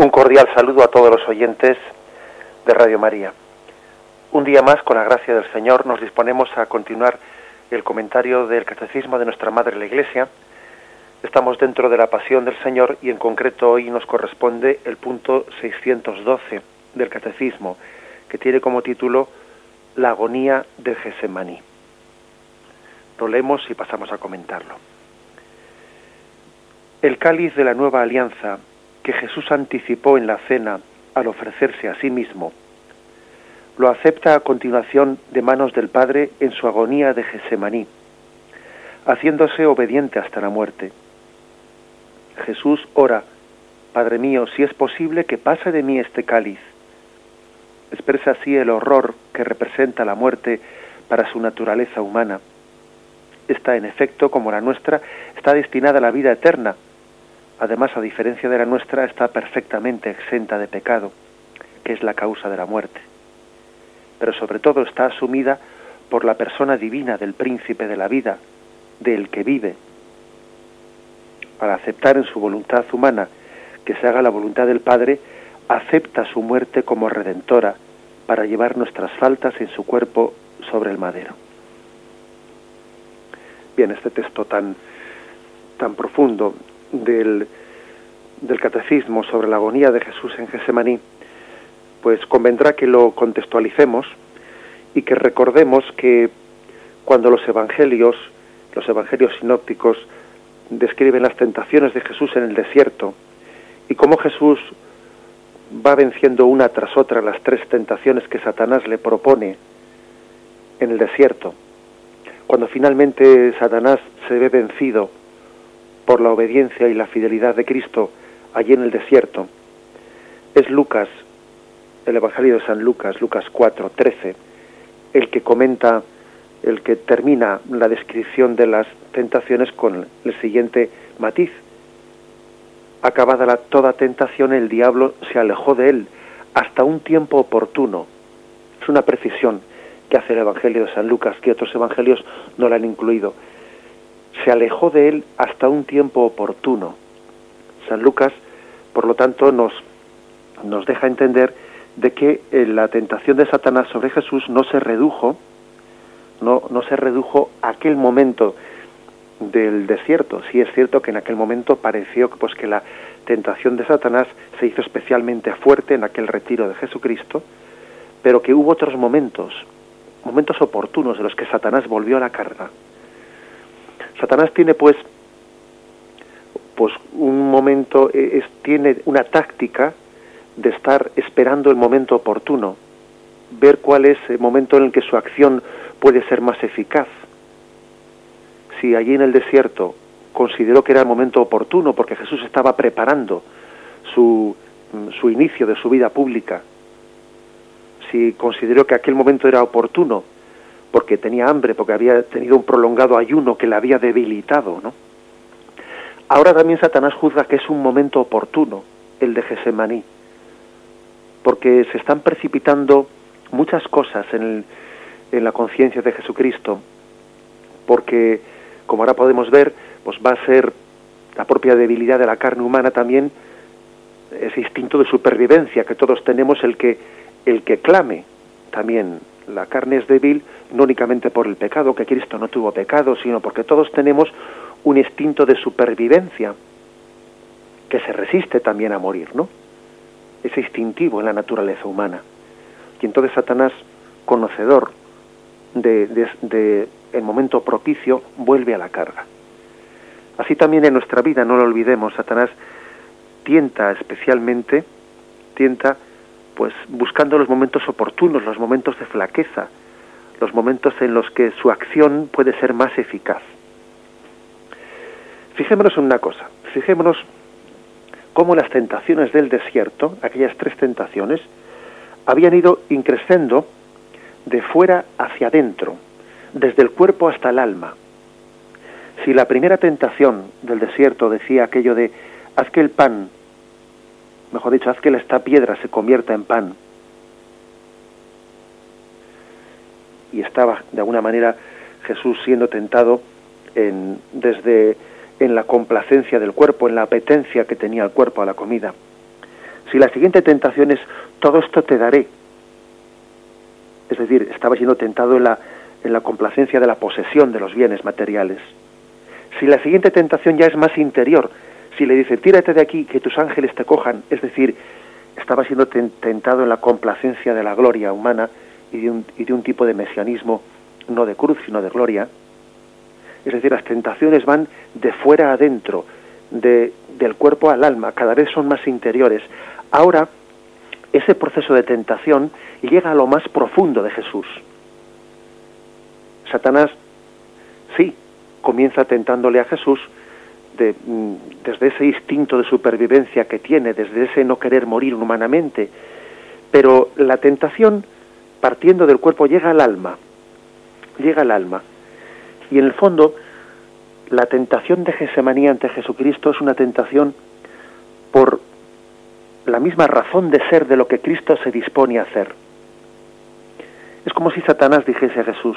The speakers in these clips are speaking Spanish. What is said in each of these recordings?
Un cordial saludo a todos los oyentes de Radio María. Un día más, con la gracia del Señor, nos disponemos a continuar el comentario del Catecismo de nuestra Madre la Iglesia. Estamos dentro de la Pasión del Señor y en concreto hoy nos corresponde el punto 612 del Catecismo, que tiene como título La agonía de Gesemaní. Lo leemos y pasamos a comentarlo. El cáliz de la nueva alianza que Jesús anticipó en la cena al ofrecerse a sí mismo, lo acepta a continuación de manos del Padre en su agonía de Gesemaní, haciéndose obediente hasta la muerte. Jesús ora, Padre mío, si es posible que pase de mí este cáliz. Expresa así el horror que representa la muerte para su naturaleza humana. Esta, en efecto, como la nuestra, está destinada a la vida eterna, además, a diferencia de la nuestra, está perfectamente exenta de pecado, que es la causa de la muerte. Pero sobre todo está asumida por la persona divina del príncipe de la vida, del que vive. Para aceptar en su voluntad humana que se haga la voluntad del Padre, acepta su muerte como redentora para llevar nuestras faltas en su cuerpo sobre el madero. Bien, este texto tan, tan profundo del, del catecismo sobre la agonía de Jesús en Gesemaní, pues convendrá que lo contextualicemos y que recordemos que cuando los evangelios, los evangelios sinópticos, describen las tentaciones de Jesús en el desierto y cómo Jesús va venciendo una tras otra las tres tentaciones que Satanás le propone en el desierto. Cuando finalmente Satanás se ve vencido por la obediencia y la fidelidad de Cristo allí en el desierto, es Lucas, el Evangelio de San Lucas, Lucas 4, 13, el que comenta, el que termina la descripción de las tentaciones con el siguiente matiz. Acabada la, toda tentación, el diablo se alejó de él hasta un tiempo oportuno. Es una precisión que hace el Evangelio de San Lucas, que otros evangelios no la han incluido se alejó de él hasta un tiempo oportuno. San Lucas, por lo tanto, nos, nos deja entender de que eh, la tentación de Satanás sobre Jesús no se redujo, no, no se redujo a aquel momento del desierto. Sí es cierto que en aquel momento pareció pues, que la tentación de Satanás se hizo especialmente fuerte en aquel retiro de Jesucristo, pero que hubo otros momentos, momentos oportunos en los que Satanás volvió a la carga Satanás tiene pues pues un momento e, es, tiene una táctica de estar esperando el momento oportuno, ver cuál es el momento en el que su acción puede ser más eficaz. Si allí en el desierto consideró que era el momento oportuno porque Jesús estaba preparando su, su inicio de su vida pública, si consideró que aquel momento era oportuno porque tenía hambre, porque había tenido un prolongado ayuno que le había debilitado, ¿no? Ahora también Satanás juzga que es un momento oportuno el de Gesemaní, porque se están precipitando muchas cosas en, en la conciencia de Jesucristo, porque, como ahora podemos ver, pues va a ser la propia debilidad de la carne humana también, ese instinto de supervivencia que todos tenemos, el que, el que clame también la carne es débil no únicamente por el pecado, que Cristo no tuvo pecado, sino porque todos tenemos un instinto de supervivencia que se resiste también a morir, ¿no? Es instintivo en la naturaleza humana. Y entonces Satanás, conocedor de, de el momento propicio, vuelve a la carga. Así también en nuestra vida, no lo olvidemos, Satanás tienta especialmente, tienta pues buscando los momentos oportunos, los momentos de flaqueza, los momentos en los que su acción puede ser más eficaz. Fijémonos en una cosa, fijémonos cómo las tentaciones del desierto, aquellas tres tentaciones, habían ido increciendo de fuera hacia adentro, desde el cuerpo hasta el alma. Si la primera tentación del desierto decía aquello de haz que el pan mejor dicho, haz que esta piedra se convierta en pan. Y estaba, de alguna manera, Jesús siendo tentado en, desde en la complacencia del cuerpo, en la apetencia que tenía el cuerpo a la comida. Si la siguiente tentación es, todo esto te daré. Es decir, estaba siendo tentado en la, en la complacencia de la posesión de los bienes materiales. Si la siguiente tentación ya es más interior, si le dice, tírate de aquí, que tus ángeles te cojan, es decir, estaba siendo tentado en la complacencia de la gloria humana y de un, y de un tipo de mesianismo, no de cruz, sino de gloria. Es decir, las tentaciones van de fuera adentro, de, del cuerpo al alma, cada vez son más interiores. Ahora, ese proceso de tentación llega a lo más profundo de Jesús. Satanás, sí, comienza tentándole a Jesús mm, desde ese instinto de supervivencia que tiene, desde ese no querer morir humanamente, pero la tentación, partiendo del cuerpo, llega al alma, llega al alma. Y en el fondo, la tentación de Gesemaní ante Jesucristo es una tentación por la misma razón de ser de lo que Cristo se dispone a hacer. Es como si Satanás dijese a Jesús,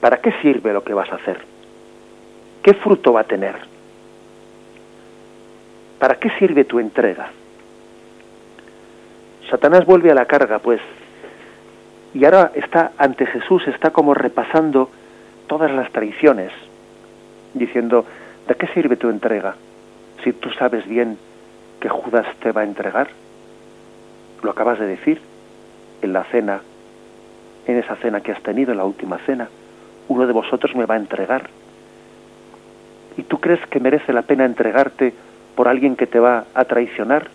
¿para qué sirve lo que vas a hacer? ¿Qué fruto va a tener? ¿Para qué sirve tu entrega? Satanás vuelve a la carga, pues, y ahora está ante Jesús, está como repasando todas las traiciones, diciendo, ¿de qué sirve tu entrega si tú sabes bien que Judas te va a entregar? Lo acabas de decir en la cena, en esa cena que has tenido, en la última cena. Uno de vosotros me va a entregar. ¿Y tú crees que merece la pena entregarte por alguien que te va a traicionar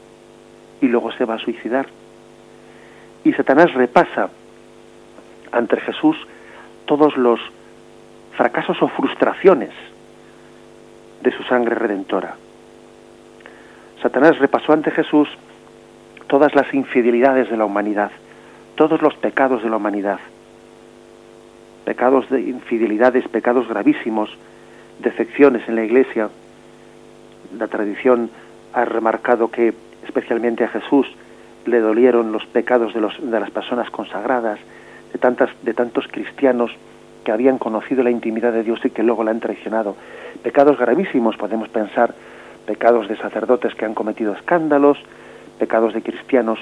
y luego se va a suicidar? Y Satanás repasa ante Jesús todos los fracasos o frustraciones de su sangre redentora. Satanás repasó ante Jesús todas las infidelidades de la humanidad, todos los pecados de la humanidad, pecados de infidelidades, pecados gravísimos, defecciones en la Iglesia. La tradición ha remarcado que especialmente a Jesús le dolieron los pecados de, los, de las personas consagradas, de, tantas, de tantos cristianos que habían conocido la intimidad de Dios y que luego la han traicionado. Pecados gravísimos, podemos pensar, pecados de sacerdotes que han cometido escándalos, pecados de cristianos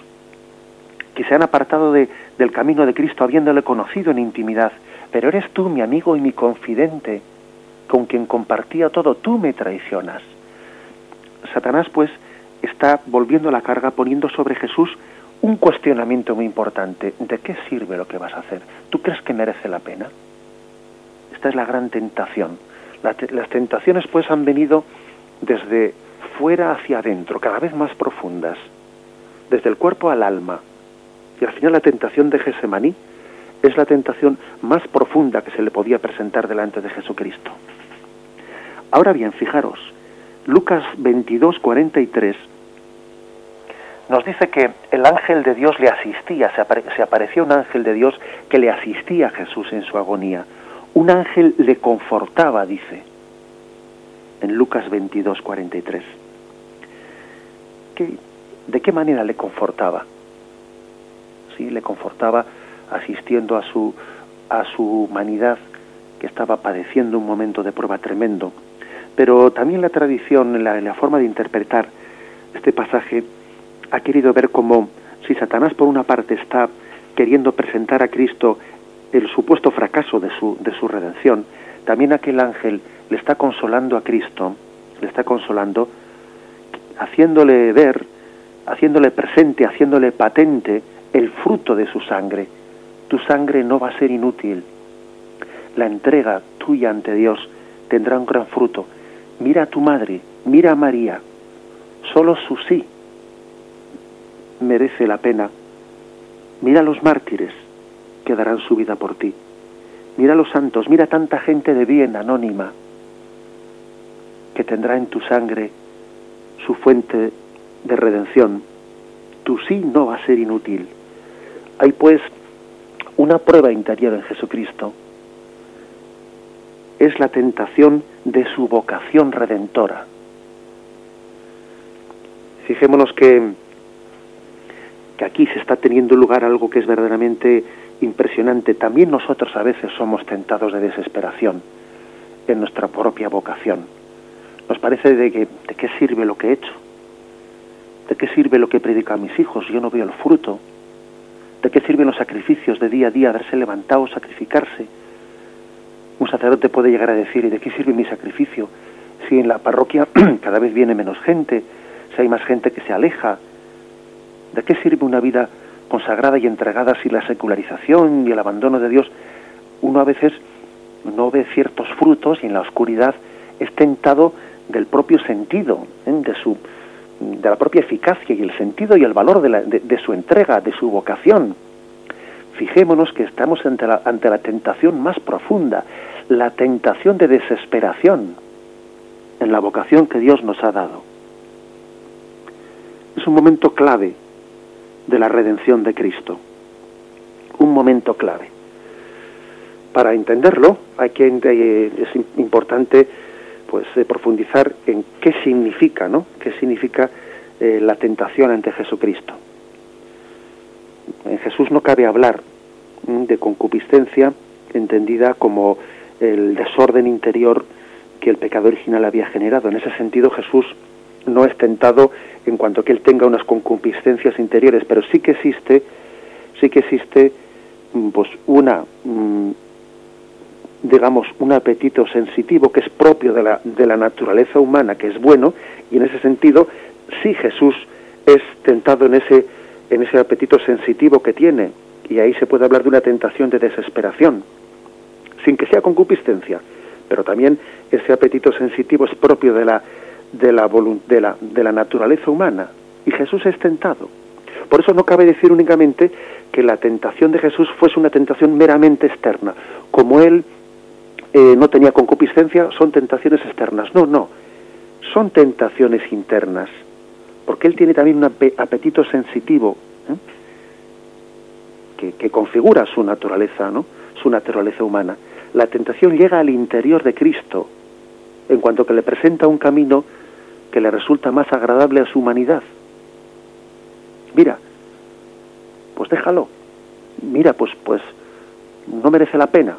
que se han apartado de, del camino de Cristo habiéndole conocido en intimidad. Pero eres tú mi amigo y mi confidente, con quien compartía todo, tú me traicionas. Satanás pues está volviendo la carga poniendo sobre Jesús un cuestionamiento muy importante. ¿De qué sirve lo que vas a hacer? ¿Tú crees que merece la pena? Esta es la gran tentación. las tentaciones pues han venido desde fuera hacia adentro, cada vez más profundas, desde el cuerpo al alma. Y al final la tentación de Gesemaní es la tentación más profunda que se le podía presentar delante de Jesucristo. Ahora bien, fijaros, Lucas 22, 43 nos dice que el ángel de Dios le asistía, se, apareció un ángel de Dios que le asistía a Jesús en su agonía. Un ángel le confortaba, dice, en Lucas 22, 43. ¿De qué manera le confortaba? Sí, le confortaba asistiendo a su, a su humanidad que estaba padeciendo un momento de prueba tremendo. Pero también la tradición, la, la forma de interpretar este pasaje, ha querido ver como si Satanás por una parte está queriendo presentar a Cristo el supuesto fracaso de su, de su redención, también aquel ángel le está consolando a Cristo, le está consolando, haciéndole ver, haciéndole presente, haciéndole patente el fruto de su sangre. Tu sangre no va a ser inútil. La entrega tuya ante Dios tendrá un gran fruto. Mira a tu madre, mira a María. Solo su sí merece la pena. Mira a los mártires que darán su vida por ti. Mira a los santos, mira tanta gente de bien anónima que tendrá en tu sangre su fuente de redención. Tu sí no va a ser inútil. Hay pues una prueba interior en Jesucristo. Es la tentación de su vocación redentora. Fijémonos que que aquí se está teniendo lugar algo que es verdaderamente impresionante. También nosotros a veces somos tentados de desesperación en nuestra propia vocación. Nos parece de, que, de qué sirve lo que he hecho. ¿De qué sirve lo que predica a mis hijos? Yo no veo el fruto. ¿De qué sirven los sacrificios de día a día, darse levantado, sacrificarse? Un sacerdote puede llegar a decir, ¿y de qué sirve mi sacrificio? Si en la parroquia cada vez viene menos gente, si hay más gente que se aleja, ¿de qué sirve una vida consagrada y entregada si la secularización y el abandono de Dios uno a veces no ve ciertos frutos y en la oscuridad es tentado del propio sentido, ¿eh? de su de la propia eficacia y el sentido y el valor de, su entrega, de su vocación. Fijémonos que estamos ante la, ante la tentación más profunda, la tentación de desesperación en la vocación que Dios nos ha dado. Es un momento clave de la redención de Cristo. Un momento clave. Para entenderlo, hay que, eh, es importante pues eh, profundizar en qué significa, ¿no? ¿Qué significa eh, la tentación ante Jesucristo? En Jesús no cabe hablar de concupiscencia entendida como el desorden interior que el pecado original había generado. En ese sentido Jesús no es tentado en cuanto que él tenga unas concupiscencias interiores, pero sí que existe, sí que existe mm, pues una mm, digamos, un apetito sensitivo que es propio de la, de la naturaleza humana, que es bueno, y en ese sentido, sí Jesús es tentado en ese, en ese apetito sensitivo que tiene, y ahí se puede hablar de una tentación de desesperación, sin que sea concupiscencia, pero también ese apetito sensitivo es propio de la, de la, de la, de la naturaleza humana, y Jesús es tentado. Por eso no cabe decir únicamente que la tentación de Jesús fuese una tentación meramente externa, como él eh, no tenía concupiscencia, son tentaciones externas. No, no, son tentaciones internas, porque él tiene también un apetito sensitivo ¿eh? que, que, configura su naturaleza, ¿no? su naturaleza humana. La tentación llega al interior de Cristo, en cuanto que le presenta un camino que le resulta más agradable a su humanidad. Mira, pues déjalo. Mira, pues, pues no merece la pena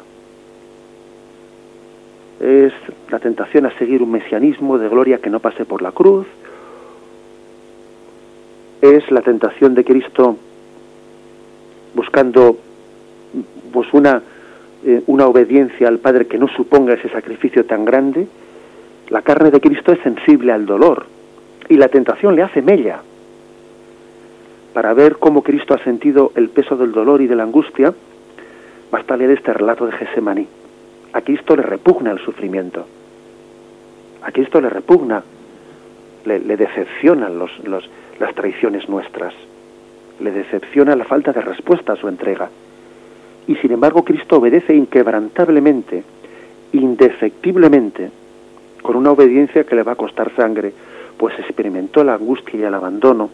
es la tentación a seguir un mesianismo de gloria que no pase por la cruz, es la tentación de Cristo buscando pues una, eh, una obediencia al Padre que no suponga ese sacrificio tan grande. La carne de Cristo es sensible al dolor y la tentación le hace mella. Para ver cómo Cristo ha sentido el peso del dolor y de la angustia, basta leer este relato de Gesemaní. A Cristo le repugna el sufrimiento. A Cristo le repugna, le, decepcionan los, las traiciones nuestras. Le decepciona la falta de respuesta a su entrega. Y sin embargo Cristo obedece inquebrantablemente, indefectiblemente, con una obediencia que le va a costar sangre, pues experimentó la angustia y el abandono.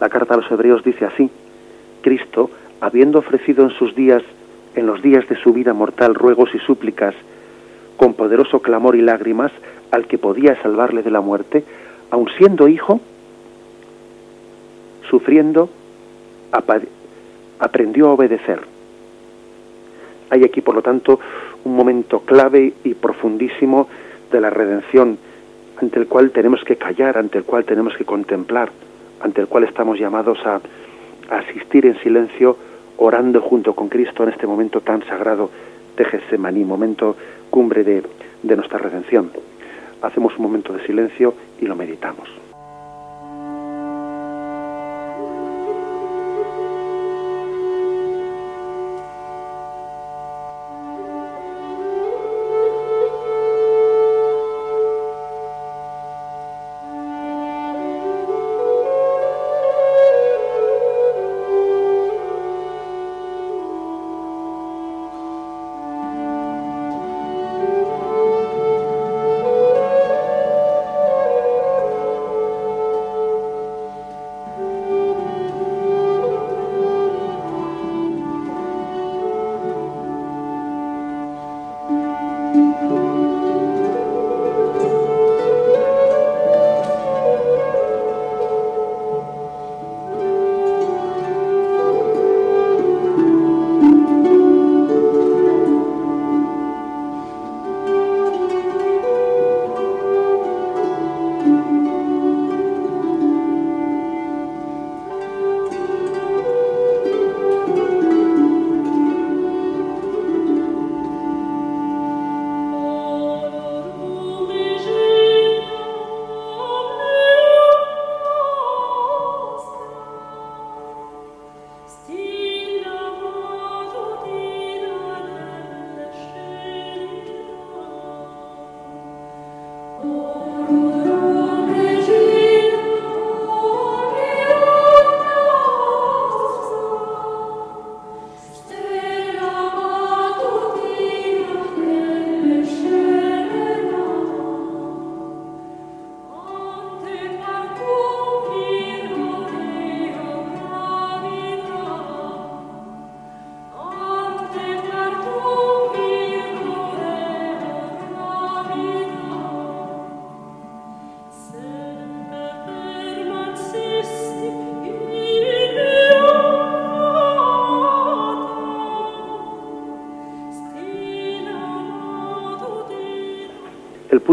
La carta a los hebreos dice así, Cristo, habiendo ofrecido en sus días en los días de su vida mortal ruegos y súplicas, con poderoso clamor y lágrimas, al que podía salvarle de la muerte, aun siendo hijo, sufriendo, aprendió a obedecer. Hay aquí, por lo tanto, un momento clave y profundísimo de la redención, ante el cual tenemos que callar, ante el cual tenemos que contemplar, ante el cual estamos llamados a, asistir en silencio orando junto con Cristo en este momento tan sagrado de Getsemaní, momento cumbre de nuestra redención. Hacemos un momento de silencio y lo meditamos.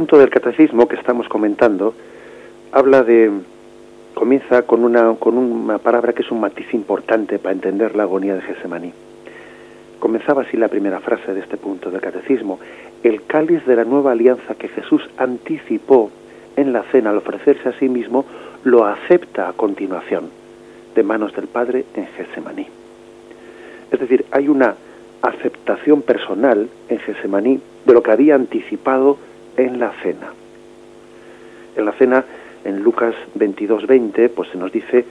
Punto del catecismo que estamos comentando habla de comienza con una con una palabra que es un matiz importante para entender la agonía de Gesemaní. Comenzaba así la primera frase de este punto del catecismo, el cáliz de la nueva alianza que Jesús anticipó en la cena al ofrecerse a sí mismo, lo acepta a continuación de manos del Padre en Gesemaní. Es decir, hay una aceptación personal en Gesemaní de lo que había anticipado en la cena. En la cena, en Lucas 22:20, pues se nos dice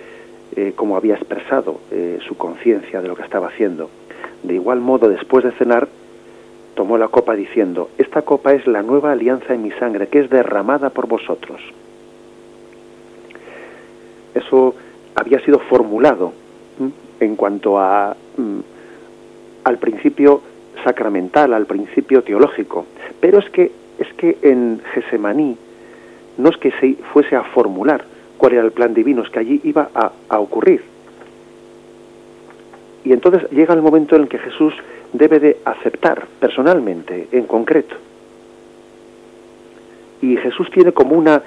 eh, cómo había expresado eh, su conciencia de lo que estaba haciendo. De igual modo, después de cenar, tomó la copa diciendo, esta copa es la nueva alianza en mi sangre, que es derramada por vosotros. Eso había sido formulado en cuanto mm, al principio sacramental, al principio teológico. Pero es que, es que en Gesemaní no es que se fuese a formular cuál era el plan divino, es que allí iba a, a ocurrir. Y entonces llega el momento en el que Jesús debe de aceptar personalmente, en concreto. Y Jesús tiene como una,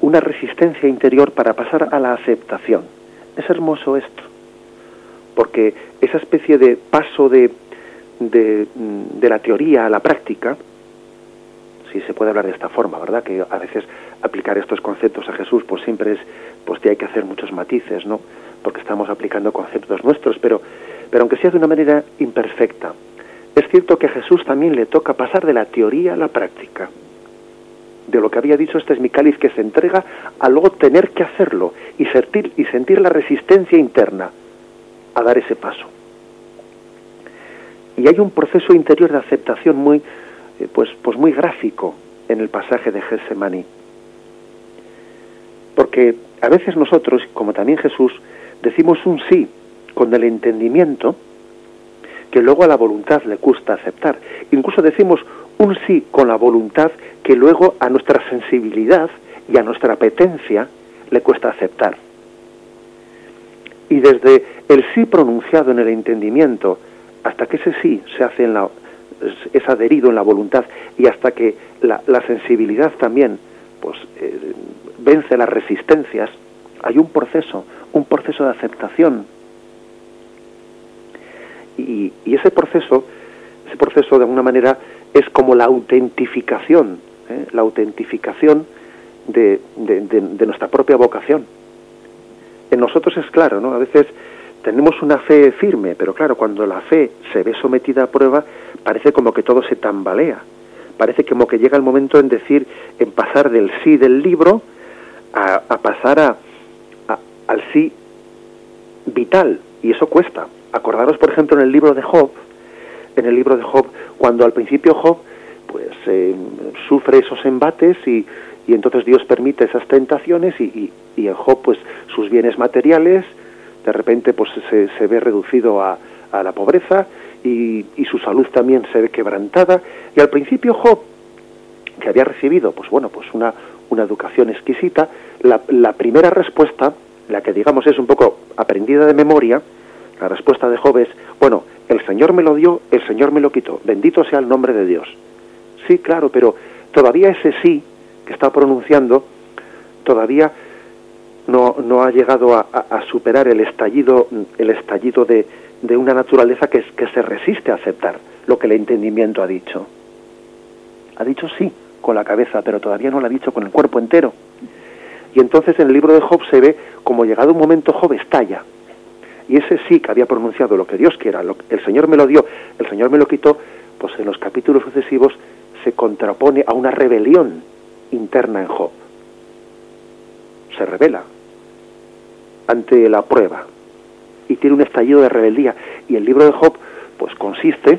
una resistencia interior para pasar a la aceptación. Es hermoso esto porque esa especie de paso de, de, la teoría a la práctica, si se puede hablar de esta forma, ¿verdad? Que a veces aplicar estos conceptos a Jesús, pues siempre es, pues hay que hacer muchos matices, ¿no? Porque estamos aplicando conceptos nuestros, pero, pero aunque sea de una manera imperfecta, es cierto que a Jesús también le toca pasar de la teoría a la práctica. De lo que había dicho, este es mi cáliz que se entrega, a luego tener que hacerlo y sentir, y sentir la resistencia interna a dar ese paso. Y hay un proceso interior de aceptación muy, pues, pues muy gráfico en el pasaje de Getsemaní. Porque a veces nosotros, como también Jesús, decimos un sí con el entendimiento que luego a la voluntad le cuesta aceptar. Incluso decimos un sí con la voluntad que luego a nuestra sensibilidad y a nuestra apetencia le cuesta aceptar y desde el sí pronunciado en el entendimiento hasta que ese sí se hace en la es adherido en la voluntad y hasta que la, sensibilidad también pues eh, vence las resistencias hay un proceso un proceso de aceptación y, ese proceso ese proceso de alguna manera es como la autentificación ¿eh? la autentificación de nuestra propia vocación en nosotros es claro, ¿no? A veces tenemos una fe firme, pero claro, cuando la fe se ve sometida a prueba, parece como que todo se tambalea. Parece como que llega el momento en decir, en pasar del sí del libro a, pasar a, al sí vital, y eso cuesta. Acordaros, por ejemplo, en el libro de Job, en el libro de Job, cuando al principio Job pues eh, sufre esos embates y, y entonces Dios permite esas tentaciones y, y, en Job pues sus bienes materiales de repente pues se, ve reducido a, a la pobreza y, y, su salud también se ve quebrantada. Y al principio Job que había recibido pues bueno pues una, una educación exquisita la, la primera respuesta la que digamos es un poco aprendida de memoria la respuesta de Job es bueno el Señor me lo dio el Señor me lo quitó bendito sea el nombre de Dios. Sí claro pero todavía ese sí que está pronunciando todavía no, no ha llegado a, superar el estallido, el estallido de, de una naturaleza que, que se resiste a aceptar lo que el entendimiento ha dicho. Ha dicho sí con la cabeza, pero todavía no lo ha dicho con el cuerpo entero. Y entonces en el libro de Job se ve como llegado un momento Job estalla. Y ese sí que había pronunciado lo que Dios quiera, lo, el Señor me lo dio, el Señor me lo quitó, pues en los capítulos sucesivos se contrapone a una rebelión interna en Job. Se revela ante la prueba y tiene un estallido de rebeldía. Y el libro de Job, pues consiste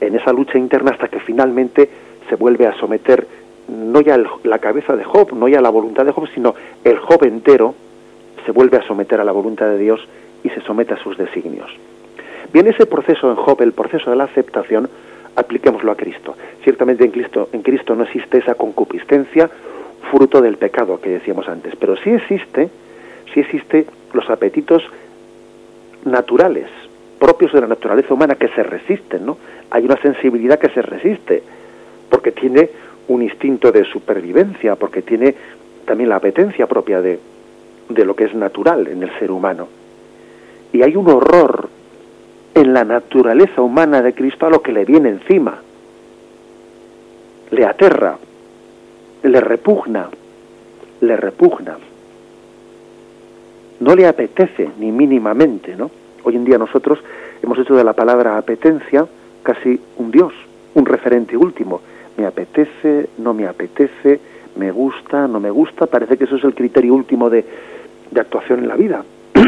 en esa lucha interna hasta que finalmente se vuelve a someter no ya la cabeza de Job, no ya la voluntad de Job, sino el Job entero se vuelve a someter a la voluntad de Dios y se somete a sus designios. Bien, ese proceso en Job, el proceso de la aceptación, apliquémoslo a Cristo. Ciertamente en Cristo, en Cristo no existe esa concupiscencia fruto del pecado que decíamos antes, pero sí existe, sí existe los apetitos naturales, propios de la naturaleza humana que se resisten, ¿no? Hay una sensibilidad que se resiste, porque tiene un instinto de supervivencia, porque tiene también la apetencia propia de, de lo que es natural en el ser humano. Y hay un horror en la naturaleza humana de Cristo a lo que le viene encima. Le aterra, le repugna, le repugna. No le apetece ni mínimamente, ¿no? Hoy en día nosotros hemos hecho de la palabra apetencia casi un Dios, un referente último. Me apetece, no me apetece, me gusta, no me gusta, parece que eso es el criterio último de, de actuación en la vida.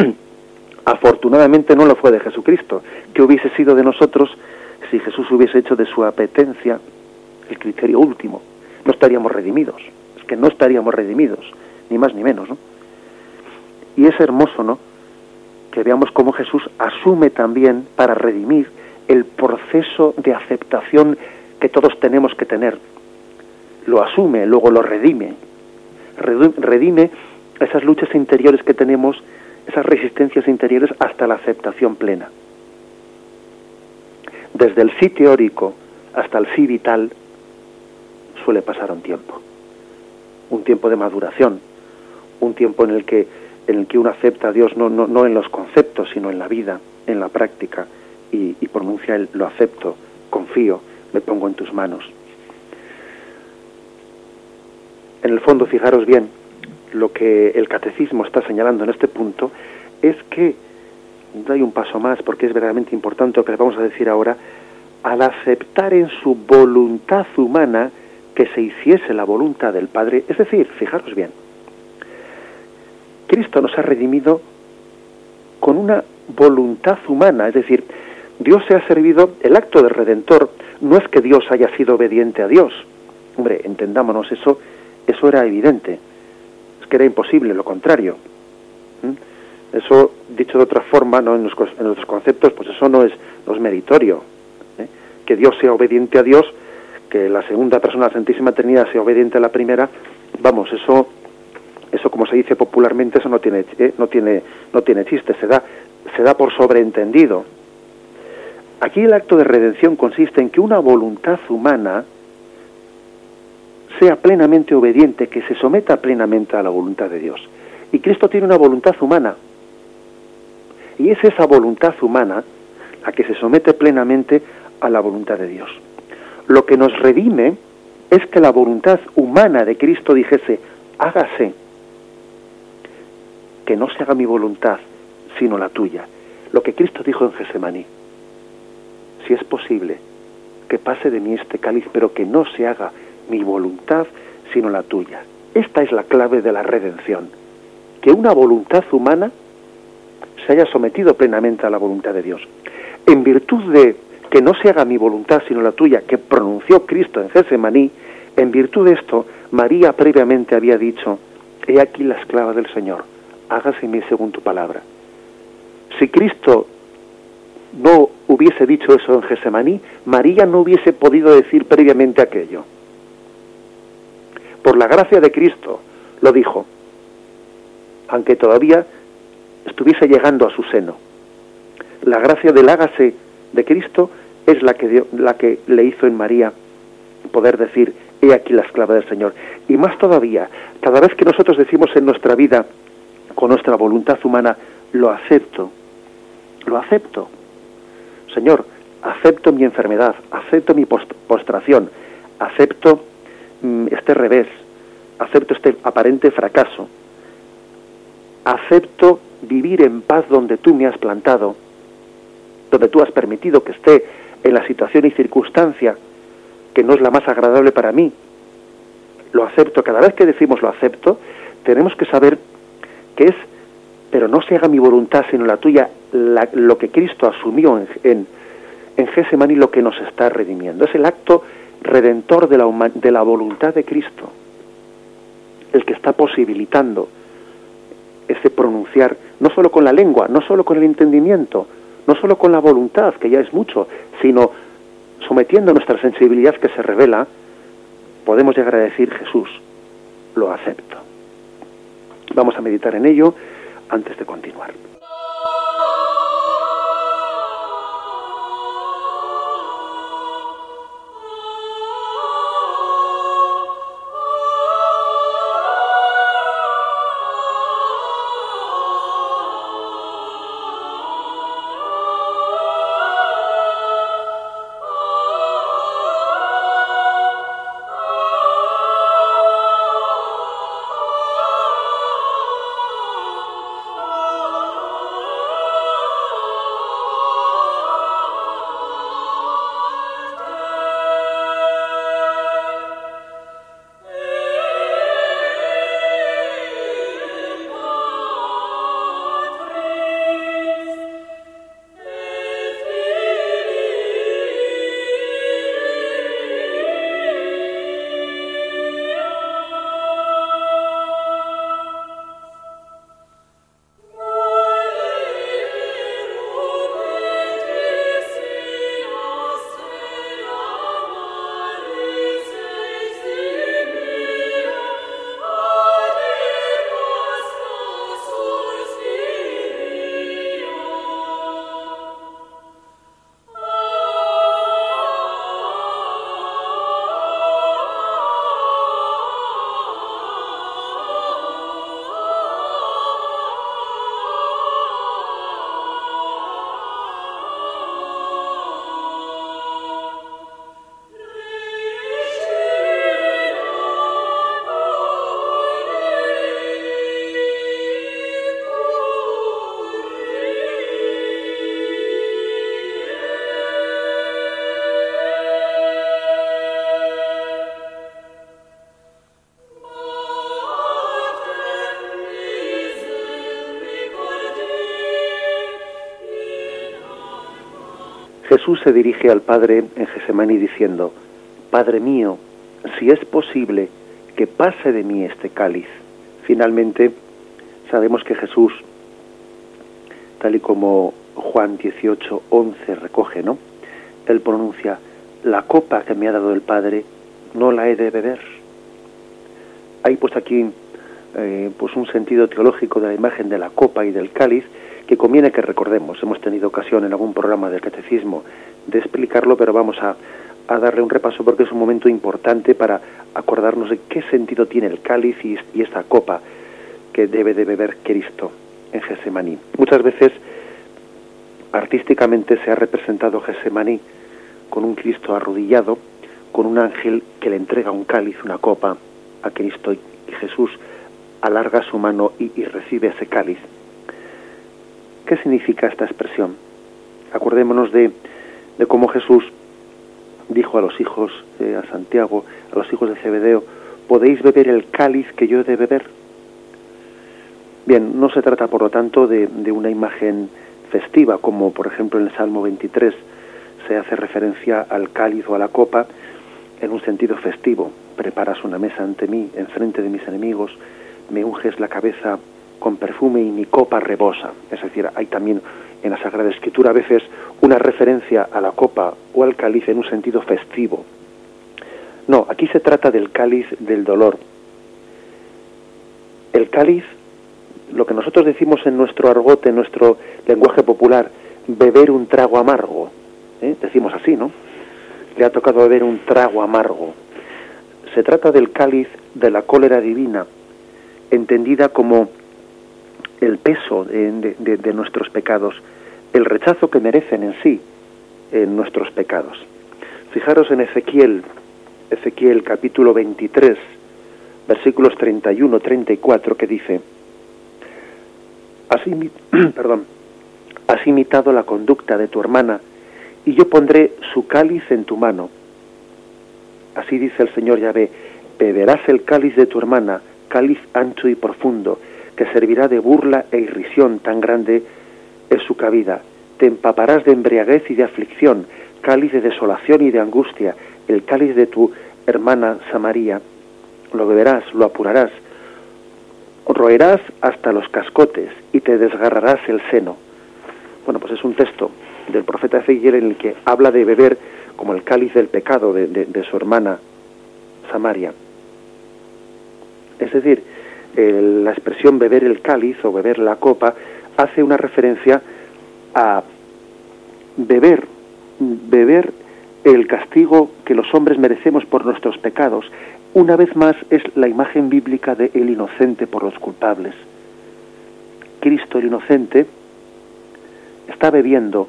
Afortunadamente no lo fue de Jesucristo. ¿Qué hubiese sido de nosotros si Jesús hubiese hecho de su apetencia el criterio último? No estaríamos redimidos. Es que no estaríamos redimidos, ni más ni menos, ¿no? Y es hermoso, ¿no? Que veamos cómo Jesús asume también para redimir el proceso de aceptación que todos tenemos que tener. Lo asume, luego lo redime. Redime esas luchas interiores que tenemos, esas resistencias interiores hasta la aceptación plena. Desde el sí teórico hasta el sí vital suele pasar un tiempo. Un tiempo de maduración, un tiempo en el que en el que uno acepta a Dios no, no, no en los conceptos, sino en la vida, en la práctica, y, pronuncia el lo acepto, confío, me pongo en tus manos. En el fondo, fijaros bien, lo que el catecismo está señalando en este punto es que, doy un paso más porque es verdaderamente importante lo que le vamos a decir ahora, al aceptar en su voluntad humana que se hiciese la voluntad del Padre, es decir, fijaros bien, Cristo nos ha redimido con una voluntad humana, es decir, Dios se ha servido, el acto de redentor no es que Dios haya sido obediente a Dios, hombre, entendámonos, eso, eso era evidente, es que era imposible, lo contrario. Eso, dicho de otra forma, ¿no? en, los, en conceptos, pues eso no es, no es meritorio. ¿eh? Que Dios sea obediente a Dios, que la segunda persona, la Santísima Trinidad, sea obediente a la primera, vamos, eso eso como se dice popularmente eso no tiene eh, no tiene no tiene chiste se da se da por sobreentendido. Aquí el acto de redención consiste en que una voluntad humana sea plenamente obediente que se someta plenamente a la voluntad de Dios. Y Cristo tiene una voluntad humana. Y es esa voluntad humana la que se somete plenamente a la voluntad de Dios. Lo que nos redime es que la voluntad humana de Cristo dijese hágase que no se haga mi voluntad, sino la tuya. Lo que Cristo dijo en Gesemaní. Si es posible, que pase de mí este cáliz, pero que no se haga mi voluntad, sino la tuya. Esta es la clave de la redención. Que una voluntad humana se haya sometido plenamente a la voluntad de Dios. En virtud de que no se haga mi voluntad sino la tuya, que pronunció Cristo en Gesemaní, en virtud de esto, María previamente había dicho, he aquí la esclava del Señor, hágase mi según tu palabra. Si Cristo no hubiese dicho eso en Gesemaní, María no hubiese podido decir previamente aquello. Por la gracia de Cristo lo dijo, aunque todavía estuviese llegando a su seno. La gracia del hágase de Cristo es la que, la que le hizo en María poder decir, he aquí la esclava del Señor. Y más todavía, cada vez que nosotros decimos en nuestra vida, con nuestra voluntad humana, lo acepto, lo acepto. Señor, acepto mi enfermedad, acepto mi postración, acepto mm, este revés, acepto este aparente fracaso, acepto vivir en paz donde tú me has plantado, donde tú has permitido que esté en la situación y circunstancia que no es la más agradable para mí. Lo acepto. Cada vez que decimos lo acepto, tenemos que saber que es, pero no se haga mi voluntad sino la tuya, lo que Cristo asumió en, en, en lo que nos está redimiendo. Es el acto redentor de la, de la voluntad de Cristo, el que está posibilitando ese pronunciar, no solo con la lengua, no solo con el entendimiento, no solo con la voluntad, que ya es mucho, sino sometiendo nuestra sensibilidad que se revela, podemos llegar a decir Jesús, lo acepto. Vamos a meditar en ello antes de continuar. Jesús se dirige al Padre en Gesemaní diciendo, Padre mío, si es posible que pase de mí este cáliz. Finalmente, sabemos que Jesús, tal y como Juan 18, 11 recoge, ¿no? Él pronuncia, la copa que me ha dado el Padre, no la he de beber. Hay pues aquí eh, pues un sentido teológico de la imagen de la copa y del cáliz que conviene que recordemos. Hemos tenido ocasión en algún programa del catecismo de explicarlo, pero vamos a, darle un repaso porque es un momento importante para acordarnos de qué sentido tiene el cáliz y, y esta copa que debe de beber Cristo en Gesemaní. Muchas veces artísticamente se ha representado Gesemaní con un Cristo arrodillado, con un ángel que le entrega un cáliz, una copa a Cristo y Jesús alarga su mano y, y recibe ese cáliz. ¿Qué significa esta expresión? Acordémonos de, cómo Jesús dijo a los hijos, a Santiago, a los hijos de Zebedeo, ¿podéis beber el cáliz que yo he de beber? Bien, no se trata, por lo tanto, de, de, una imagen festiva, como por ejemplo en el Salmo 23 se hace referencia al cáliz o a la copa en un sentido festivo. Preparas una mesa ante mí, enfrente de mis enemigos, me unges la cabeza con perfume y mi copa rebosa. Es decir, hay también en la Sagrada Escritura a veces una referencia a la copa o al cáliz en un sentido festivo. No, aquí se trata del cáliz del dolor. El cáliz, lo que nosotros decimos en nuestro argote, en nuestro lenguaje popular, beber un trago amargo. ¿eh? Decimos así, ¿no? Le ha tocado beber un trago amargo. Se trata del cáliz de la cólera divina, entendida como el peso de, nuestros pecados, el rechazo que merecen en sí en nuestros pecados. Fijaros en Ezequiel, Ezequiel capítulo 23, versículos 31, 34, que dice, has, perdón, has imitado la conducta de tu hermana, y yo pondré su cáliz en tu mano. Así dice el Señor Yahvé, beberás el cáliz de tu hermana, cáliz ancho y profundo, que servirá de burla e irrisión tan grande es su cabida. Te empaparás de embriaguez y de aflicción, cáliz de desolación y de angustia, el cáliz de tu hermana Samaría. Lo beberás, lo apurarás, roerás hasta los cascotes y te desgarrarás el seno. Bueno, pues es un texto del profeta Ezequiel en el que habla de beber como el cáliz del pecado de, de su hermana Samaria. Es decir, la expresión beber el cáliz o beber la copa hace una referencia a beber, beber el castigo que los hombres merecemos por nuestros pecados. Una vez más es la imagen bíblica de el inocente por los culpables. Cristo el inocente está bebiendo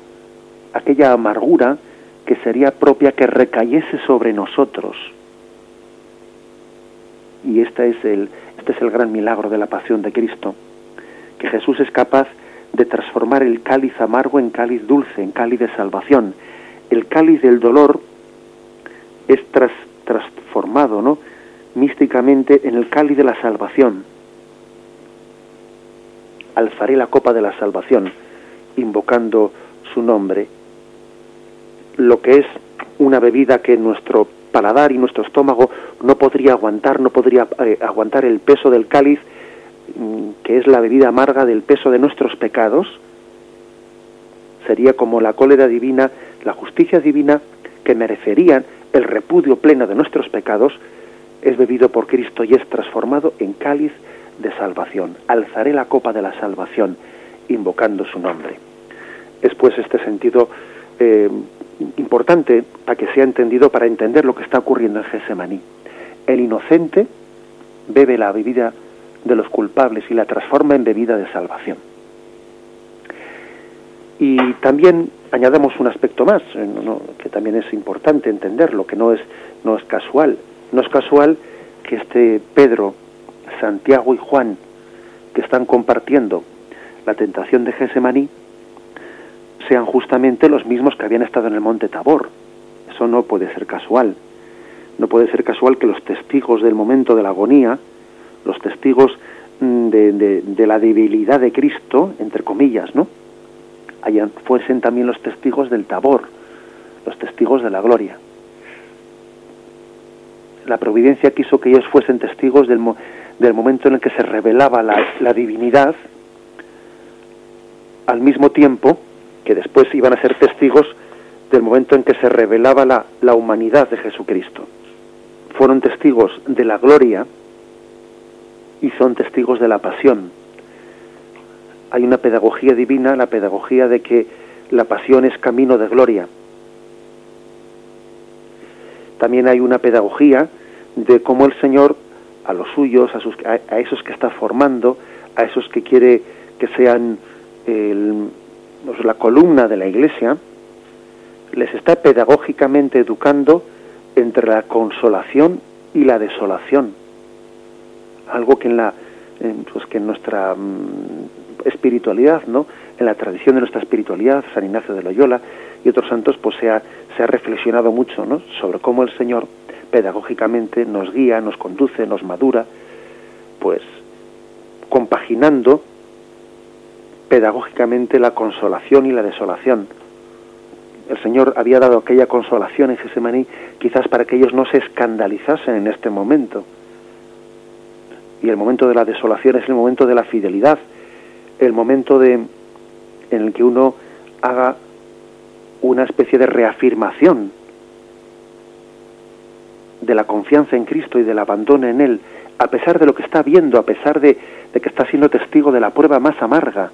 aquella amargura que sería propia que recayese sobre nosotros. Y esta es el, este es el gran milagro de la pasión de Cristo, que Jesús es capaz de transformar el cáliz amargo en cáliz dulce, en cáliz de salvación. El cáliz del dolor es tras, transformado, ¿no? místicamente en el cáliz de la salvación. Alzaré la copa de la salvación, invocando su nombre. Lo que es una bebida que nuestro paladar y nuestro estómago no podría aguantar, no podría eh, aguantar el peso del cáliz, mm, que es la bebida amarga del peso de nuestros pecados, sería como la cólera divina, la justicia divina, que merecerían el repudio pleno de nuestros pecados, es bebido por Cristo y es transformado en cáliz de salvación. Alzaré la copa de la salvación, invocando su nombre. Es pues este sentido eh, importante para que sea entendido, para entender lo que está ocurriendo en Gesemaní. El inocente bebe la bebida de los culpables y la transforma en bebida de salvación. Y también añadamos un aspecto más, eh, que también es importante entenderlo, que no es, no es casual. No es casual que este Pedro, Santiago y Juan, que están compartiendo la tentación de Gesemaní, sean justamente los mismos que habían estado en el monte Tabor. Eso no puede ser casual. No puede ser casual que los testigos del momento de la agonía, los testigos mm, de, la debilidad de Cristo, entre comillas, ¿no? Hayan, fuesen también los testigos del Tabor, los testigos de la gloria. La providencia quiso que ellos fuesen testigos del, del momento en el que se revelaba la, divinidad, al mismo tiempo que después iban a ser testigos del momento en que se revelaba la, la humanidad de Jesucristo. Fueron testigos de la gloria y son testigos de la pasión. Hay una pedagogía divina, la pedagogía de que la pasión es camino de gloria. También hay una pedagogía de cómo el Señor a los suyos, a, sus, a, esos que está formando, a esos que quiere que sean pues, la columna de la Iglesia, les está pedagógicamente educando entre la consolación y la desolación. Algo que en la pues que en nuestra mm, espiritualidad, ¿no? En la tradición de nuestra espiritualidad, San Ignacio de Loyola y otros santos, pues se ha, se ha reflexionado mucho, ¿no? Sobre cómo el Señor pedagógicamente nos guía, nos conduce, nos madura, pues compaginando pedagógicamente la consolación y la desolación. El Señor había dado aquella consolación en Gesemaní quizás para que ellos no se escandalizasen en este momento. Y el momento de la desolación es el momento de la fidelidad, el momento de en el que uno haga una especie de reafirmación de la confianza en Cristo y del abandono en Él, a pesar de lo que está viendo, a pesar de, que está siendo testigo de la prueba más amarga.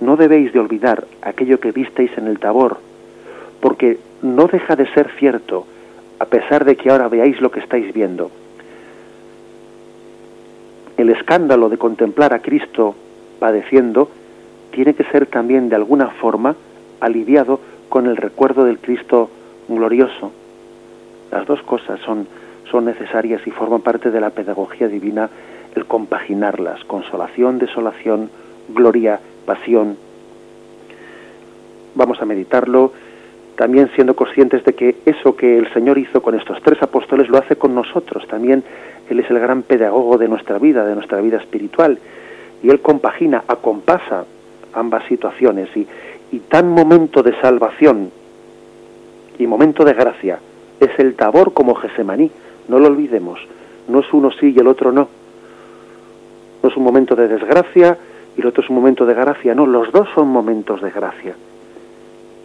No debéis de olvidar aquello que visteis en el Tabor, porque no deja de ser cierto, a pesar de que ahora veáis lo que estáis viendo. El escándalo de contemplar a Cristo padeciendo tiene que ser también de alguna forma aliviado con el recuerdo del Cristo glorioso las dos cosas son, son necesarias y forman parte de la pedagogía divina el compaginarlas, consolación, desolación, gloria, pasión. Vamos a meditarlo también siendo conscientes de que eso que el Señor hizo con estos tres apóstoles lo hace con nosotros. También Él es el gran pedagogo de nuestra vida, de nuestra vida espiritual. Y Él compagina, acompasa ambas situaciones. Y, y tan momento de salvación y momento de gracia es el tabor como Gesemaní, no lo olvidemos, no es uno sí y el otro no. No es un momento de desgracia y el otro es un momento de gracia, no, los dos son momentos de gracia.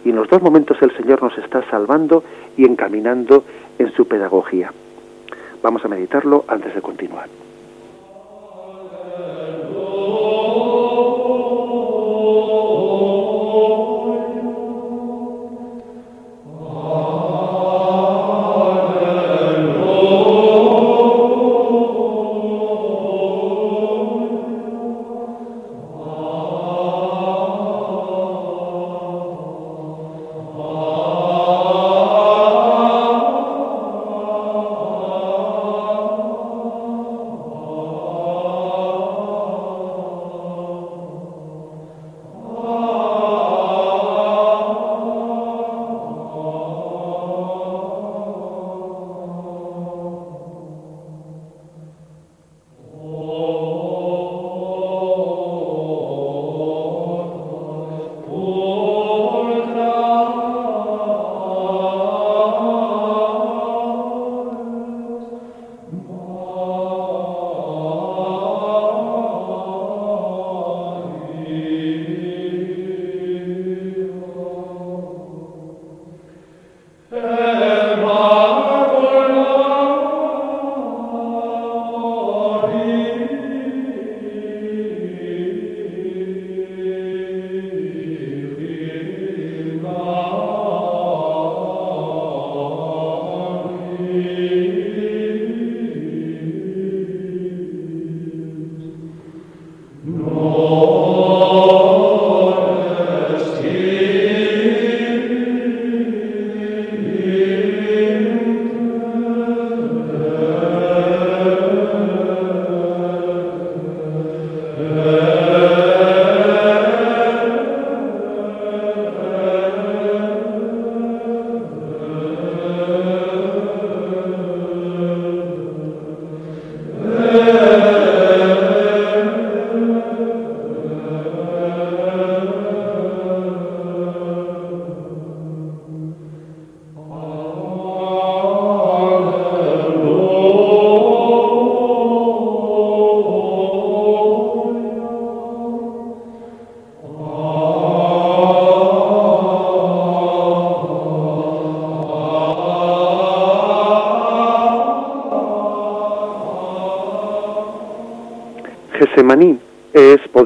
Y en los dos momentos el Señor nos está salvando y encaminando en su pedagogía. Vamos a meditarlo antes de continuar.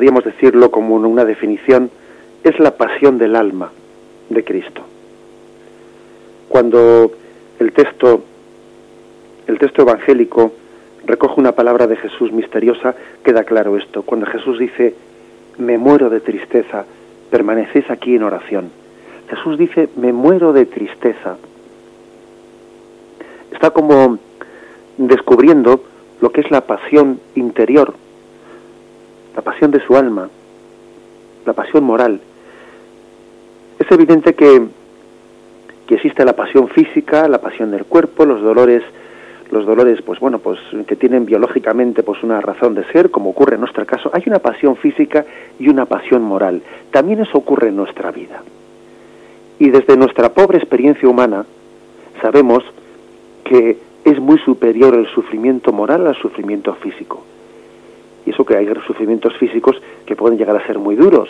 Podríamos decirlo como una definición, es la pasión del alma de Cristo. Cuando el texto, el texto evangélico recoge una palabra de Jesús misteriosa, queda claro esto. Cuando Jesús dice, me muero de tristeza, permanecéis aquí en oración. Jesús dice, me muero de tristeza. Está como descubriendo lo que es la pasión interior, la pasión de su alma, la pasión moral. Es evidente que, que existe la pasión física, la pasión del cuerpo, los dolores los dolores, pues bueno, pues que tienen biológicamente pues una razón de ser, como ocurre en nuestro caso, hay una pasión física y una pasión moral. También eso ocurre en nuestra vida. Y desde nuestra pobre experiencia humana sabemos que es muy superior el sufrimiento moral al sufrimiento físico. Y eso que hay sufrimientos físicos que pueden llegar a ser muy duros.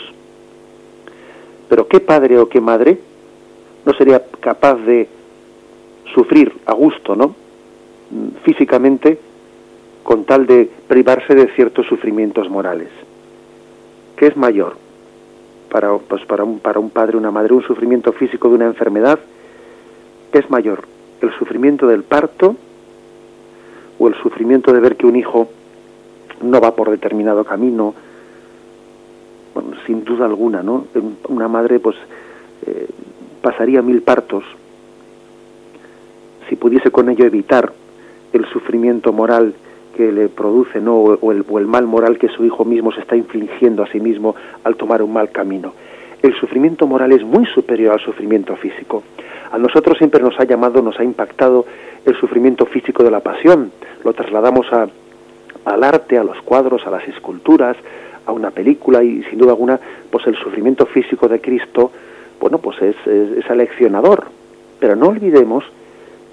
Pero ¿qué padre o qué madre no sería capaz de sufrir a gusto, ¿no? físicamente con tal de privarse de ciertos sufrimientos morales. ¿Qué es mayor? Para, pues para, un, para un padre una madre, un sufrimiento físico de una enfermedad, ¿qué es mayor? ¿El sufrimiento del parto o el sufrimiento de ver que un hijo no va por determinado camino? Bueno, sin duda alguna, ¿no? Una madre pues eh, pasaría mil partos si pudiese con ello evitar el sufrimiento moral que le produce, ¿no? O el, o el, mal moral que su hijo mismo se está infligiendo a sí mismo al tomar un mal camino. El sufrimiento moral es muy superior al sufrimiento físico. A nosotros siempre nos ha llamado, nos ha impactado el sufrimiento físico de la pasión. Lo trasladamos a, al arte, a los cuadros, a las esculturas, a una película y sin duda alguna, pues el sufrimiento físico de Cristo, bueno, pues es, es, aleccionador. Pero no olvidemos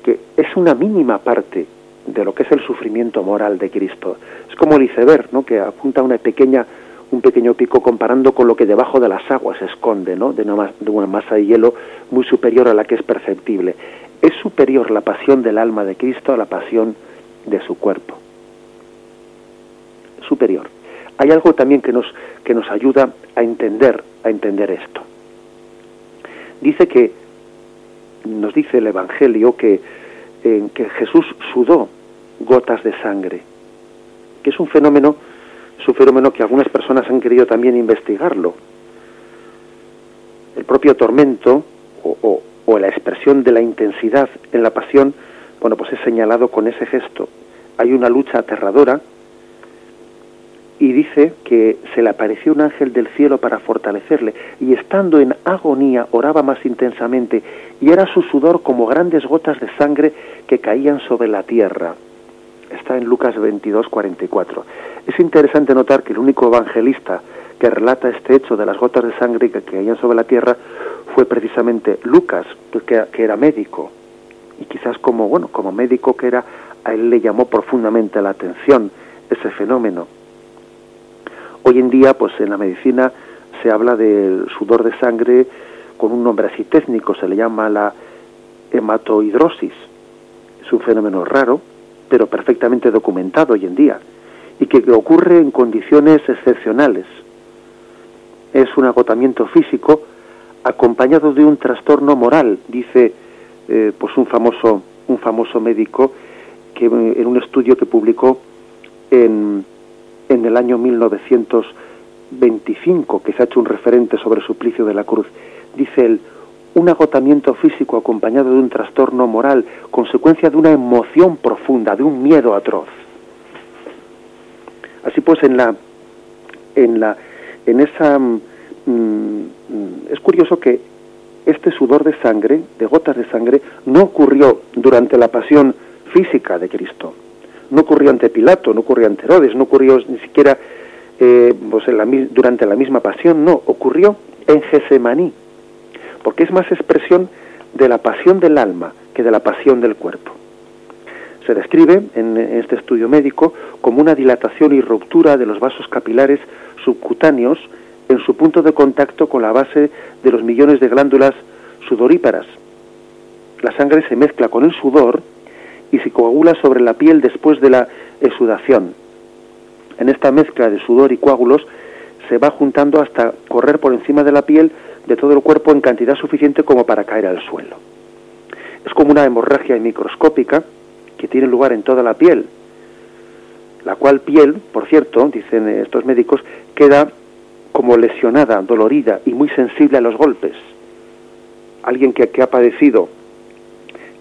que es una mínima parte de lo que es el sufrimiento moral de Cristo. Es como el iceberg, ¿no? que apunta una pequeña, un pequeño pico comparando con lo que debajo de las aguas se esconde, ¿no? de, una, de una masa de hielo muy superior a la que es perceptible. Es superior la pasión del alma de Cristo a la pasión de su cuerpo. Superior. Hay algo también que nos, que nos ayuda a entender, a entender esto. Dice que, nos dice el Evangelio que en que Jesús sudó gotas de sangre, que es un fenómeno, es un fenómeno que algunas personas han querido también investigarlo. El propio tormento o, o, o la expresión de la intensidad en la pasión, bueno, pues es señalado con ese gesto. Hay una lucha aterradora y dice que se le apareció un ángel del cielo para fortalecerle y estando en agonía oraba más intensamente y era su sudor como grandes gotas de sangre que caían sobre la tierra. Está en Lucas 22, 44. Es interesante notar que el único evangelista que relata este hecho de las gotas de sangre que caían sobre la tierra fue precisamente Lucas, que, era médico. Y quizás como, bueno, como médico que era, a él le llamó profundamente la atención ese fenómeno Hoy en día, pues en la medicina se habla del sudor de sangre con un nombre así técnico, se le llama la hematohidrosis. Es un fenómeno raro, pero perfectamente documentado hoy en día, y que ocurre en condiciones excepcionales. Es un agotamiento físico acompañado de un trastorno moral, dice eh, pues un famoso, un famoso médico que en un estudio que publicó en, en el año 1925, que se ha hecho un referente sobre Suplicio de la Cruz. Dice él, un agotamiento físico acompañado de un trastorno moral, consecuencia de una emoción profunda, de un miedo atroz. Así pues, en la, en la, en esa, mm, mm, es curioso que este sudor de sangre, de gotas de sangre, no ocurrió durante la pasión física de Cristo, no ocurrió ante Pilato, no ocurrió ante Herodes, no ocurrió ni siquiera eh, pues durante la misma pasión, no, ocurrió en Gesemaní, porque es más expresión de la pasión del alma que de la pasión del cuerpo. Se describe en este estudio médico como una dilatación y ruptura de los vasos capilares subcutáneos en su punto de contacto con la base de los millones de glándulas sudoríparas. La sangre se mezcla con el sudor y se coagula sobre la piel después de la exudación. en esta mezcla de sudor y coágulos se va juntando hasta correr por encima de la piel de todo el cuerpo en cantidad suficiente como para caer al suelo. Es como una hemorragia microscópica que tiene lugar en toda la piel, la cual piel, por cierto, dicen estos médicos, queda como lesionada, dolorida y muy sensible a los golpes. Alguien que, que ha padecido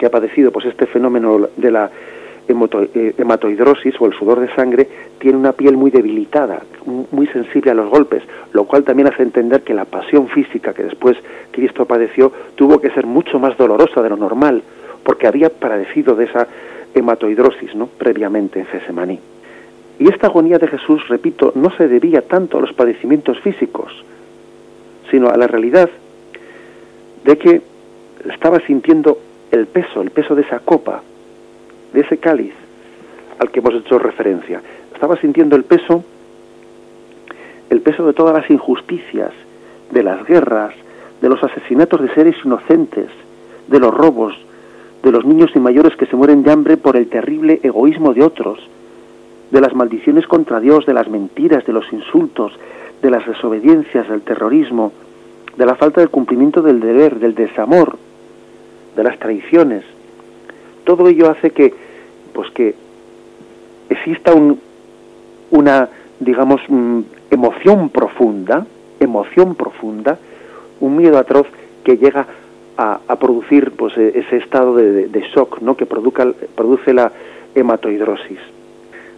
que ha padecido pues este fenómeno de la eh, hematoidrosis o el sudor de sangre tiene una piel muy debilitada, muy sensible a los golpes, lo cual también hace entender que la pasión física que después Cristo padeció tuvo que ser mucho más dolorosa de lo normal, porque había padecido de esa hematoidrosis ¿no? previamente en Gesemaní. Y esta agonía de Jesús, repito, no se debía tanto a los padecimientos físicos, sino a la realidad de que estaba sintiendo el peso, el peso de esa copa, de ese cáliz al que hemos hecho referencia. Estaba sintiendo el peso, el peso de todas las injusticias, de las guerras, de los asesinatos de seres inocentes, de los robos, de los niños y mayores que se mueren de hambre por el terrible egoísmo de otros, de las maldiciones contra Dios, de las mentiras, de los insultos, de las desobediencias, del terrorismo, de la falta de cumplimiento del deber, del desamor, de las traiciones. Todo ello hace que, pues que exista un, una, digamos, mm, emoción profunda, emoción profunda, un miedo atroz que llega a, producir pues e, ese estado de, de, shock, ¿no? que produzca, produce la hematoidrosis.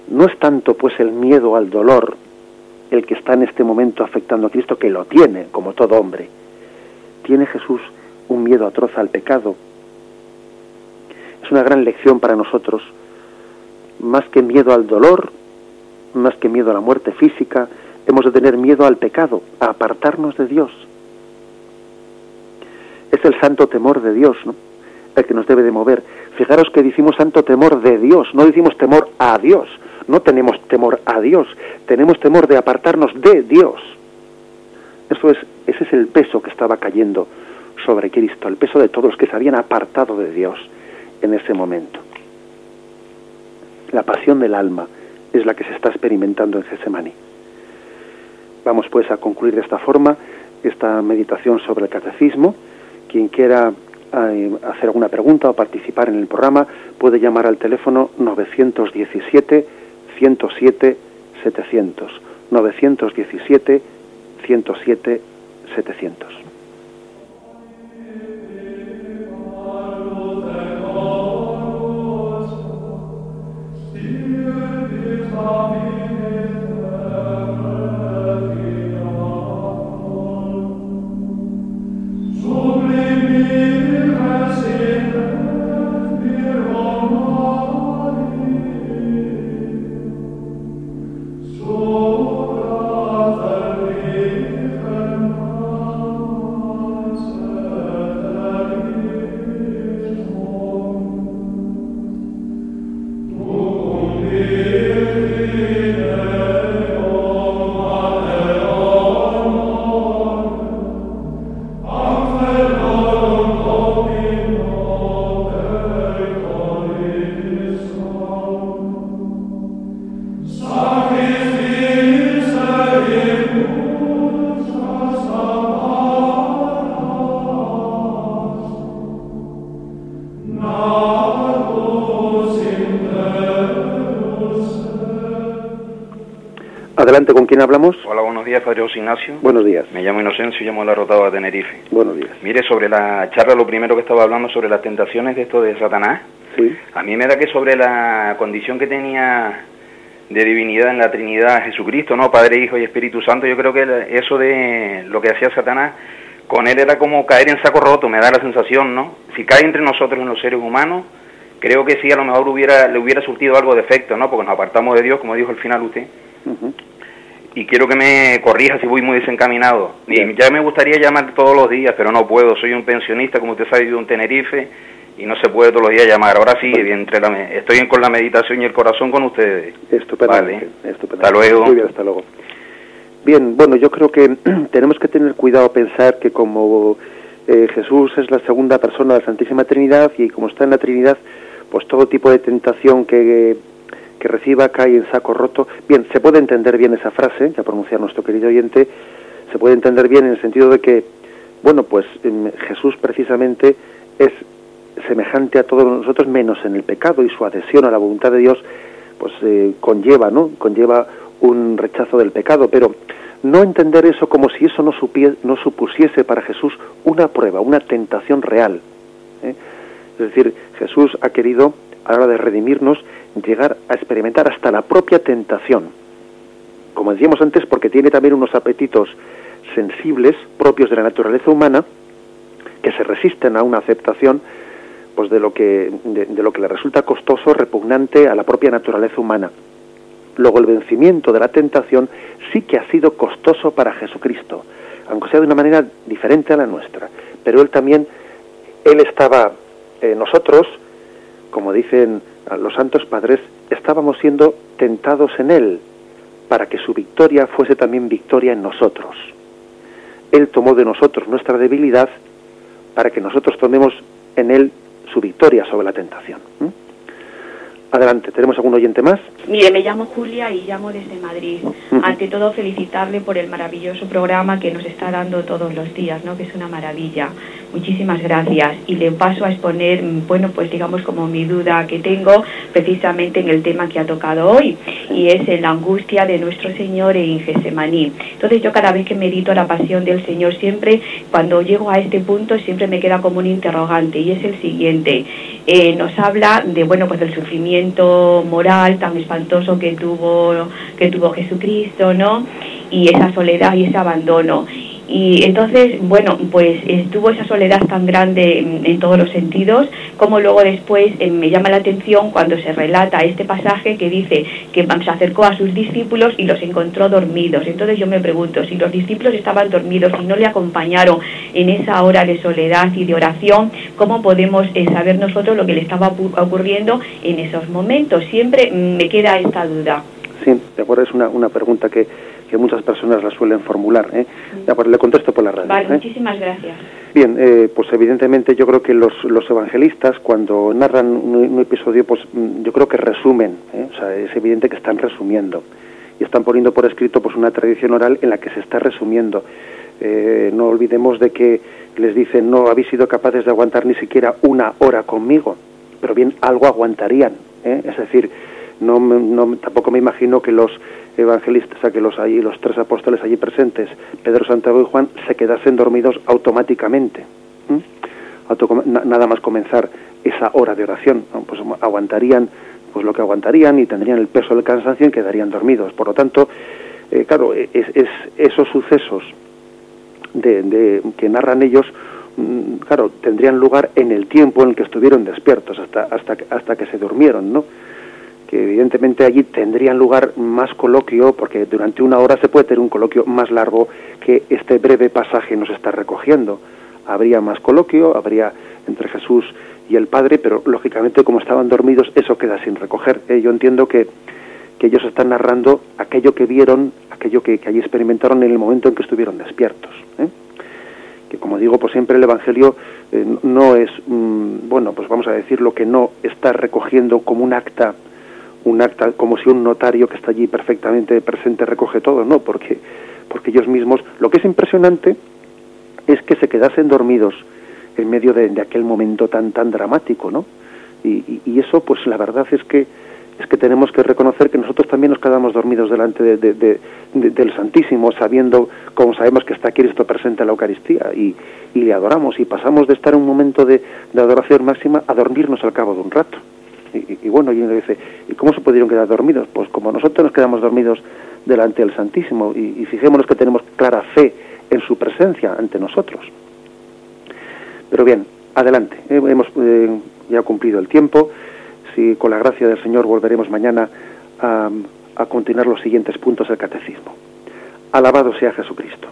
No es tanto pues el miedo al dolor el que está en este momento afectando a Cristo, que lo tiene, como todo hombre. Tiene Jesús un miedo atroz al pecado. Una gran lección para nosotros. Más que miedo al dolor, más que miedo a la muerte física, hemos de tener miedo al pecado, a apartarnos de Dios. Es el santo temor de Dios, ¿no? El que nos debe de mover. Fijaros que decimos santo temor de Dios, no decimos temor a Dios. No tenemos temor a Dios, tenemos temor de apartarnos de Dios. Eso es, ese es el peso que estaba cayendo sobre Cristo, el peso de todos los que se habían apartado de Dios en ese momento. La pasión del alma es la que se está experimentando en Getsemaní. Vamos pues a concluir de esta forma esta meditación sobre el catecismo. Quien quiera eh, hacer alguna pregunta o participar en el programa puede llamar al teléfono 917 107 700 917 107 700. Father. Adelante, ¿con quién hablamos? Hola, buenos días, Padre José Ignacio. Buenos días. Me llamo Inocencio y llamo a la Rotada de Tenerife. Buenos días. Mire, sobre la charla, lo primero que estaba hablando sobre las tentaciones de esto de Satanás. Sí. A mí me da que sobre la condición que tenía de divinidad en la Trinidad Jesucristo, ¿no? Padre, Hijo y Espíritu Santo, yo creo que eso de lo que hacía Satanás con él era como caer en saco roto, me da la sensación, ¿no? Si cae entre nosotros en los seres humanos, creo que sí, a lo mejor hubiera, le hubiera surtido algo de efecto, ¿no? Porque nos apartamos de Dios, como dijo al final usted. Ujú. Y quiero que me corrija si voy muy desencaminado. Y ya me gustaría llamar todos los días, pero no puedo. Soy un pensionista, como usted sabe, de un Tenerife y no se puede todos los días llamar. Ahora sí, entre la, estoy con la meditación y el corazón con ustedes. Estupendamente. Vale. estupendamente. Hasta luego. Muy bien, hasta luego. Bien, bueno, yo creo que tenemos que tener cuidado a pensar que como eh, Jesús es la segunda persona de la Santísima Trinidad y como está en la Trinidad, pues todo tipo de tentación que, que reciba cae en saco roto. Bien, se puede entender bien esa frase, que ha pronunciado nuestro querido oyente, se puede entender bien en el sentido de que, bueno, pues em, Jesús precisamente es semejante a todos nosotros menos en el pecado y su adhesión a la voluntad de Dios pues eh, conlleva, ¿no? Conlleva un rechazo del pecado, pero no entender eso como si eso no, no supusiese para Jesús una prueba, una tentación real. ¿eh? Es decir, Jesús ha querido, a la hora de redimirnos, llegar a experimentar hasta la propia tentación. Como decíamos antes, porque tiene también unos apetitos sensibles propios de la naturaleza humana que se resisten a una aceptación pues de lo que de, lo que le resulta costoso, repugnante a la propia naturaleza humana. Luego el vencimiento de la tentación sí que ha sido costoso para Jesucristo, aunque sea de una manera diferente a la nuestra. Pero él también, él estaba, eh, nosotros, como dicen los santos padres, estábamos siendo tentados en él, para que su victoria fuese también victoria en nosotros. Él tomó de nosotros nuestra debilidad para que nosotros tomemos en él su victoria sobre la tentación. Adelante, ¿tenemos algún oyente más? Mire, me llamo Julia y llamo desde Madrid. Ante todo, felicitarle por el maravilloso programa que nos está dando todos los días, ¿no? Que es una maravilla. Muchísimas gracias. Y le paso a exponer, bueno, pues digamos como mi duda que tengo precisamente en el tema que ha tocado hoy, y es en la angustia de nuestro Señor en Gesemaní. Entonces yo cada vez que medito la pasión del Señor, siempre cuando llego a este punto, siempre me queda como un interrogante, y es el siguiente. Eh, nos habla de, bueno, pues del sufrimiento moral tan espantoso que tuvo, que tuvo Jesucristo, ¿no? Y esa soledad y ese abandono. Y entonces, bueno, pues estuvo esa soledad tan grande en, todos los sentidos, como luego después eh, me llama la atención cuando se relata este pasaje que dice que se acercó a sus discípulos y los encontró dormidos. Entonces yo me pregunto, si los discípulos estaban dormidos y no le acompañaron en esa hora de soledad y de oración, ¿cómo podemos eh, saber nosotros lo que le estaba ocurriendo en esos momentos? Siempre mm, me queda esta duda. Sí, de acuerdo, es una, una pregunta que que muchas personas la suelen formular. ¿eh? le contesto por la radio. Vale, ¿eh? muchísimas gracias. Bien, eh, pues evidentemente yo creo que los, los evangelistas cuando narran un, episodio, pues mm, yo creo que resumen, ¿eh? o sea, es evidente que están resumiendo y están poniendo por escrito pues una tradición oral en la que se está resumiendo. no olvidemos de que les dicen no habéis sido capaces de aguantar ni siquiera una hora conmigo, pero bien algo aguantarían. Es decir, no, no, tampoco me imagino que los evangelistas, sea, que los, allí, los tres apóstoles allí presentes, Pedro, Santiago y Juan, se quedasen dormidos automáticamente. nada más comenzar esa hora de oración, pues aguantarían pues lo que aguantarían y tendrían el peso del cansancio y quedarían dormidos. Por lo tanto, eh, claro, es, esos sucesos de, que narran ellos, mm, claro, tendrían lugar en el tiempo en el que estuvieron despiertos, hasta, hasta, hasta que se durmieron, ¿no? Evidentemente allí tendrían lugar más coloquio, porque durante una hora se puede tener un coloquio más largo que este breve pasaje nos está recogiendo. Habría más coloquio, habría entre Jesús y el Padre, pero lógicamente como estaban dormidos eso queda sin recoger. ¿eh? Yo entiendo que, que, ellos están narrando aquello que vieron, aquello que, allí experimentaron en el momento en que estuvieron despiertos. ¿eh? Que como digo, pues siempre el Evangelio eh, no es, mm, bueno, pues vamos a decir lo que no está recogiendo como un acta un acta como si un notario que está allí perfectamente presente recoge todo, no, porque, porque ellos mismos, lo que es impresionante es que se quedasen dormidos en medio de, aquel momento tan tan dramático, ¿no? Y, eso, pues la verdad es que es que tenemos que reconocer que nosotros también nos quedamos dormidos delante de, del Santísimo, sabiendo, como sabemos que está Cristo presente en la Eucaristía, y, y le adoramos, y pasamos de estar en un momento de, adoración máxima a dormirnos al cabo de un rato. Y, bueno, y uno dice, ¿y cómo se pudieron quedar dormidos? Pues como nosotros nos quedamos dormidos delante del Santísimo y, fijémonos que tenemos clara fe en su presencia ante nosotros. Pero bien, adelante, eh, hemos eh, ya cumplido el tiempo, si con la gracia del Señor volveremos mañana a, a continuar los siguientes puntos del catecismo. Alabado sea Jesucristo.